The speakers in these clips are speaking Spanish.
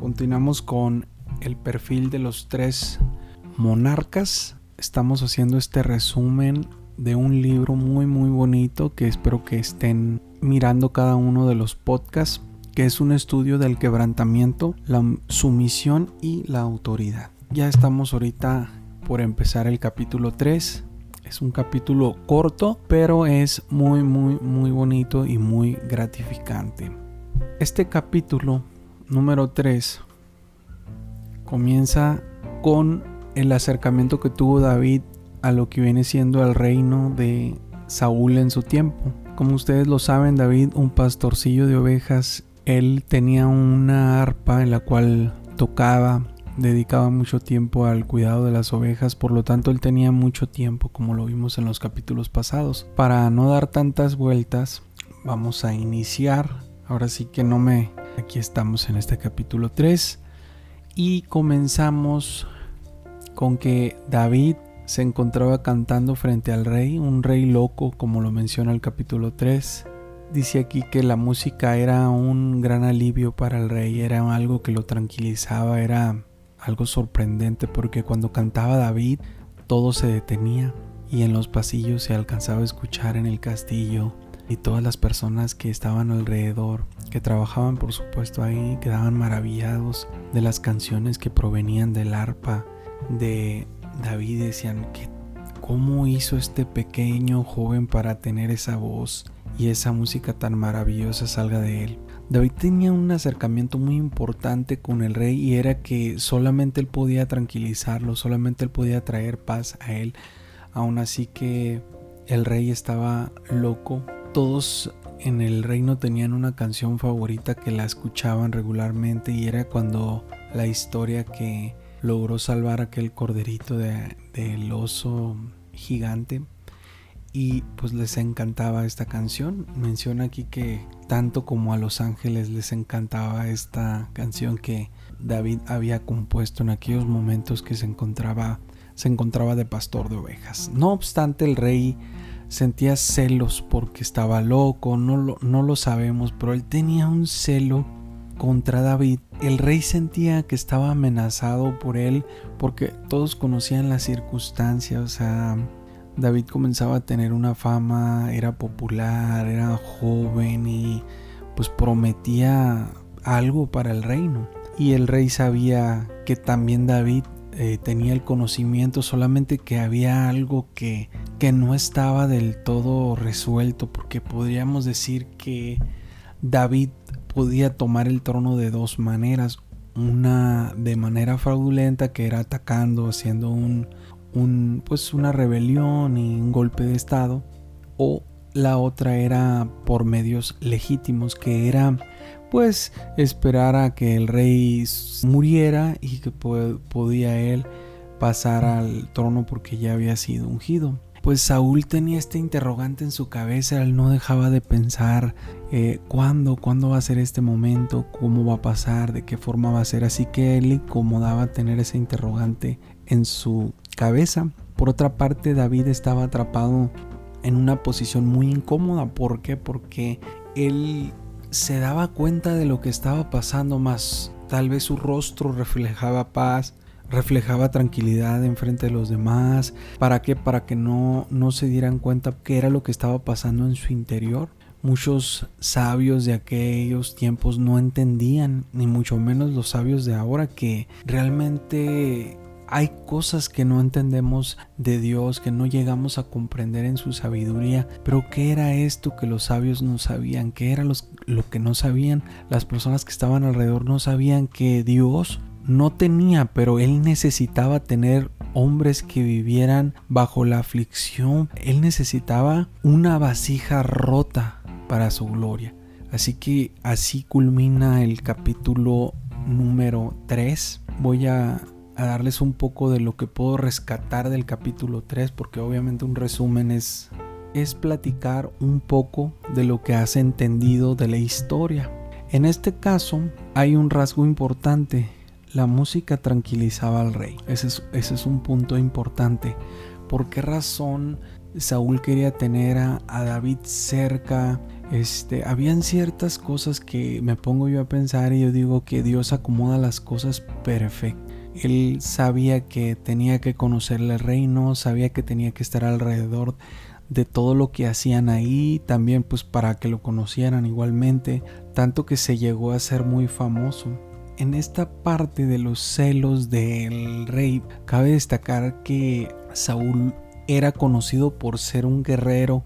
Continuamos con el perfil de los tres monarcas. Estamos haciendo este resumen de un libro muy muy bonito que espero que estén mirando cada uno de los podcasts, que es un estudio del quebrantamiento, la sumisión y la autoridad. Ya estamos ahorita por empezar el capítulo 3. Es un capítulo corto, pero es muy muy muy bonito y muy gratificante. Este capítulo número 3 comienza con el acercamiento que tuvo David a lo que viene siendo el reino de Saúl en su tiempo. Como ustedes lo saben, David, un pastorcillo de ovejas, él tenía una arpa en la cual tocaba, dedicaba mucho tiempo al cuidado de las ovejas, por lo tanto él tenía mucho tiempo, como lo vimos en los capítulos pasados. Para no dar tantas vueltas, vamos a iniciar. Ahora sí que no me Aquí estamos en este capítulo 3 y comenzamos con que David se encontraba cantando frente al rey, un rey loco como lo menciona el capítulo 3. Dice aquí que la música era un gran alivio para el rey, era algo que lo tranquilizaba, era algo sorprendente porque cuando cantaba David todo se detenía y en los pasillos se alcanzaba a escuchar en el castillo y todas las personas que estaban alrededor, que trabajaban por supuesto ahí, quedaban maravillados de las canciones que provenían del arpa de David. Decían que cómo hizo este pequeño joven para tener esa voz y esa música tan maravillosa salga de él. David tenía un acercamiento muy importante con el rey y era que solamente él podía tranquilizarlo, solamente él podía traer paz a él. Aún así que el rey estaba loco todos en el reino tenían una canción favorita que la escuchaban regularmente y era cuando la historia que logró salvar aquel corderito del oso gigante y pues les encantaba esta canción. Menciona aquí que tanto como a los ángeles les encantaba esta canción que David había compuesto en aquellos momentos que se encontraba se encontraba de pastor de ovejas. No obstante, el rey sentía celos porque estaba loco, no lo, no lo sabemos, pero él tenía un celo contra David. El rey sentía que estaba amenazado por él porque todos conocían las circunstancias, o sea, David comenzaba a tener una fama, era popular, era joven y pues prometía algo para el reino. Y el rey sabía que también David eh, tenía el conocimiento, solamente que había algo que, que no estaba del todo resuelto, porque podríamos decir que David podía tomar el trono de dos maneras, una de manera fraudulenta que era atacando, haciendo un, un pues una rebelión y un golpe de estado, o la otra era por medios legítimos, que era pues esperar a que el rey muriera y que podía él pasar al trono porque ya había sido ungido. Pues Saúl tenía este interrogante en su cabeza, él no dejaba de pensar eh, cuándo, cuándo va a ser este momento, cómo va a pasar, de qué forma va a ser, así que él incomodaba tener ese interrogante en su cabeza. Por otra parte, David estaba atrapado en una posición muy incómoda, ¿por qué? Porque él se daba cuenta de lo que estaba pasando más. Tal vez su rostro reflejaba paz, reflejaba tranquilidad en frente de los demás. ¿Para qué? Para que no, no se dieran cuenta qué era lo que estaba pasando en su interior. Muchos sabios de aquellos tiempos no entendían, ni mucho menos los sabios de ahora, que realmente hay cosas que no entendemos de Dios, que no llegamos a comprender en su sabiduría, pero ¿qué era esto que los sabios no sabían? ¿Qué era lo que no sabían? Las personas que estaban alrededor no sabían que Dios no tenía, pero Él necesitaba tener hombres que vivieran bajo la aflicción. Él necesitaba una vasija rota para su gloria. Así que así culmina el capítulo número 3. Voy a a darles un poco de lo que puedo rescatar del capítulo 3, porque obviamente un resumen es, es platicar un poco de lo que has entendido de la historia. En este caso hay un rasgo importante, la música tranquilizaba al rey, ese es, ese es un punto importante. ¿Por qué razón Saúl quería tener a, a David cerca este, habían ciertas cosas que me pongo yo a pensar y yo digo que Dios acomoda las cosas perfecto. Él sabía que tenía que conocer el reino, sabía que tenía que estar alrededor de todo lo que hacían ahí, también pues para que lo conocieran igualmente, tanto que se llegó a ser muy famoso. En esta parte de los celos del rey, cabe destacar que Saúl era conocido por ser un guerrero.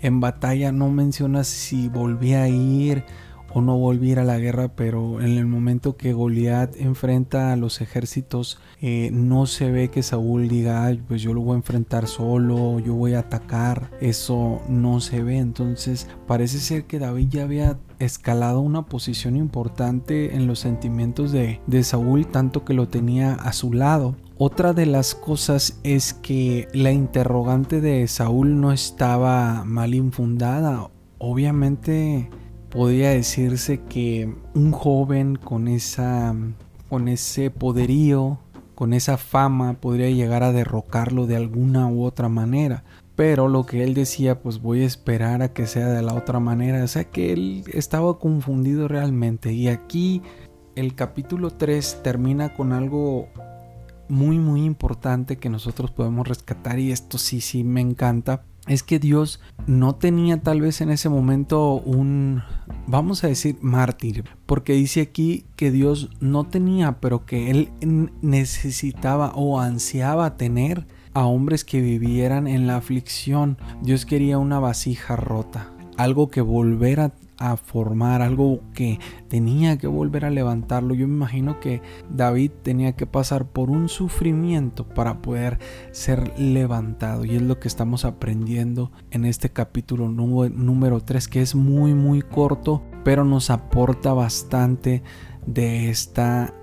En batalla no menciona si volvía a ir o no volver a la guerra, pero en el momento que Goliat enfrenta a los ejércitos, eh, no se ve que Saúl diga, pues yo lo voy a enfrentar solo, yo voy a atacar, eso no se ve, entonces parece ser que David ya había escalado una posición importante en los sentimientos de, de Saúl, tanto que lo tenía a su lado. Otra de las cosas es que la interrogante de Saúl no estaba mal infundada. Obviamente podría decirse que un joven con esa con ese poderío, con esa fama podría llegar a derrocarlo de alguna u otra manera. Pero lo que él decía, pues voy a esperar a que sea de la otra manera. O sea que él estaba confundido realmente. Y aquí el capítulo 3 termina con algo muy muy importante que nosotros podemos rescatar. Y esto sí, sí me encanta es que Dios no tenía tal vez en ese momento un, vamos a decir, mártir, porque dice aquí que Dios no tenía, pero que Él necesitaba o ansiaba tener a hombres que vivieran en la aflicción. Dios quería una vasija rota, algo que volver a formar, algo que tenía que volver a levantarlo. Yo me imagino que David tenía que pasar por un sufrimiento para poder ser levantado. Y es lo que estamos aprendiendo en este capítulo número 3, que es muy, muy corto, pero nos aporta bastante de esta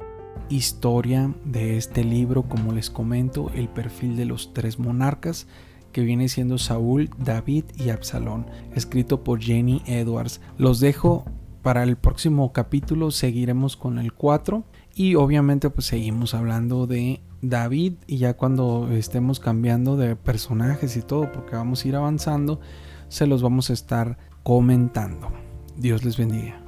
historia, de este libro, como les comento, el perfil de los tres monarcas que viene siendo Saúl, David y Absalón, escrito por Jenny Edwards. Los dejo para el próximo capítulo, seguiremos con el 4 y obviamente pues seguimos hablando de David y ya cuando estemos cambiando de personajes y todo, porque vamos a ir avanzando, se los vamos a estar comentando. Dios les bendiga.